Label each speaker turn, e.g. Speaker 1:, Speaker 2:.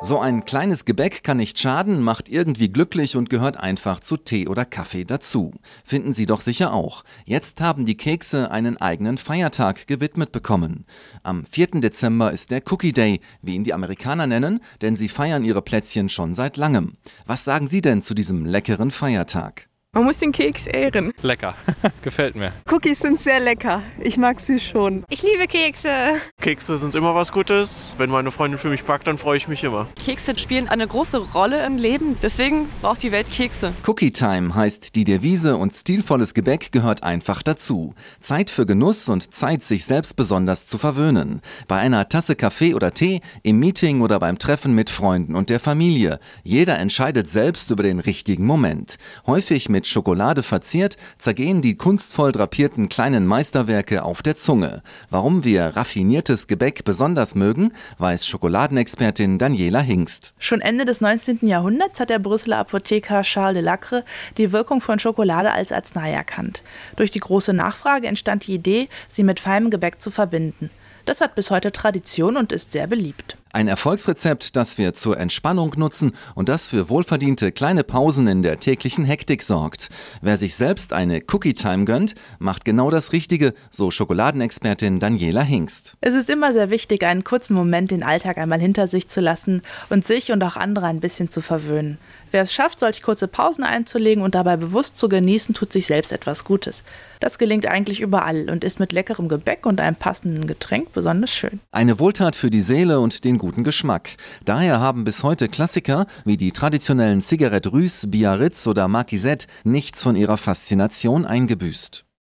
Speaker 1: So ein kleines Gebäck kann nicht schaden, macht irgendwie glücklich und gehört einfach zu Tee oder Kaffee dazu. Finden Sie doch sicher auch. Jetzt haben die Kekse einen eigenen Feiertag gewidmet bekommen. Am 4. Dezember ist der Cookie Day, wie ihn die Amerikaner nennen, denn sie feiern ihre Plätzchen schon seit langem. Was sagen Sie denn zu diesem leckeren Feiertag?
Speaker 2: Man muss den Keks ehren.
Speaker 3: Lecker, gefällt mir.
Speaker 2: Cookies sind sehr lecker. Ich mag sie schon.
Speaker 4: Ich liebe Kekse.
Speaker 5: Kekse sind immer was Gutes. Wenn meine Freundin für mich backt, dann freue ich mich immer.
Speaker 6: Kekse spielen eine große Rolle im Leben. Deswegen braucht die Welt Kekse.
Speaker 1: Cookie Time heißt die Devise und stilvolles Gebäck gehört einfach dazu. Zeit für Genuss und Zeit, sich selbst besonders zu verwöhnen. Bei einer Tasse Kaffee oder Tee, im Meeting oder beim Treffen mit Freunden und der Familie. Jeder entscheidet selbst über den richtigen Moment. Häufig mit mit Schokolade verziert, zergehen die kunstvoll drapierten kleinen Meisterwerke auf der Zunge. Warum wir raffiniertes Gebäck besonders mögen, weiß Schokoladenexpertin Daniela Hingst.
Speaker 7: Schon Ende des 19. Jahrhunderts hat der Brüsseler Apotheker Charles de Lacre die Wirkung von Schokolade als Arznei erkannt. Durch die große Nachfrage entstand die Idee, sie mit feinem Gebäck zu verbinden. Das hat bis heute Tradition und ist sehr beliebt.
Speaker 1: Ein Erfolgsrezept, das wir zur Entspannung nutzen und das für wohlverdiente kleine Pausen in der täglichen Hektik sorgt. Wer sich selbst eine Cookie Time gönnt, macht genau das Richtige, so Schokoladenexpertin Daniela Hingst.
Speaker 7: Es ist immer sehr wichtig, einen kurzen Moment den Alltag einmal hinter sich zu lassen und sich und auch andere ein bisschen zu verwöhnen. Wer es schafft, solche kurze Pausen einzulegen und dabei bewusst zu genießen, tut sich selbst etwas Gutes. Das gelingt eigentlich überall und ist mit leckerem Gebäck und einem passenden Getränk besonders schön.
Speaker 1: Eine Wohltat für die Seele und den guten Geschmack. Daher haben bis heute Klassiker wie die traditionellen Cigarette Russe, Biarritz oder Marquisette nichts von ihrer Faszination eingebüßt.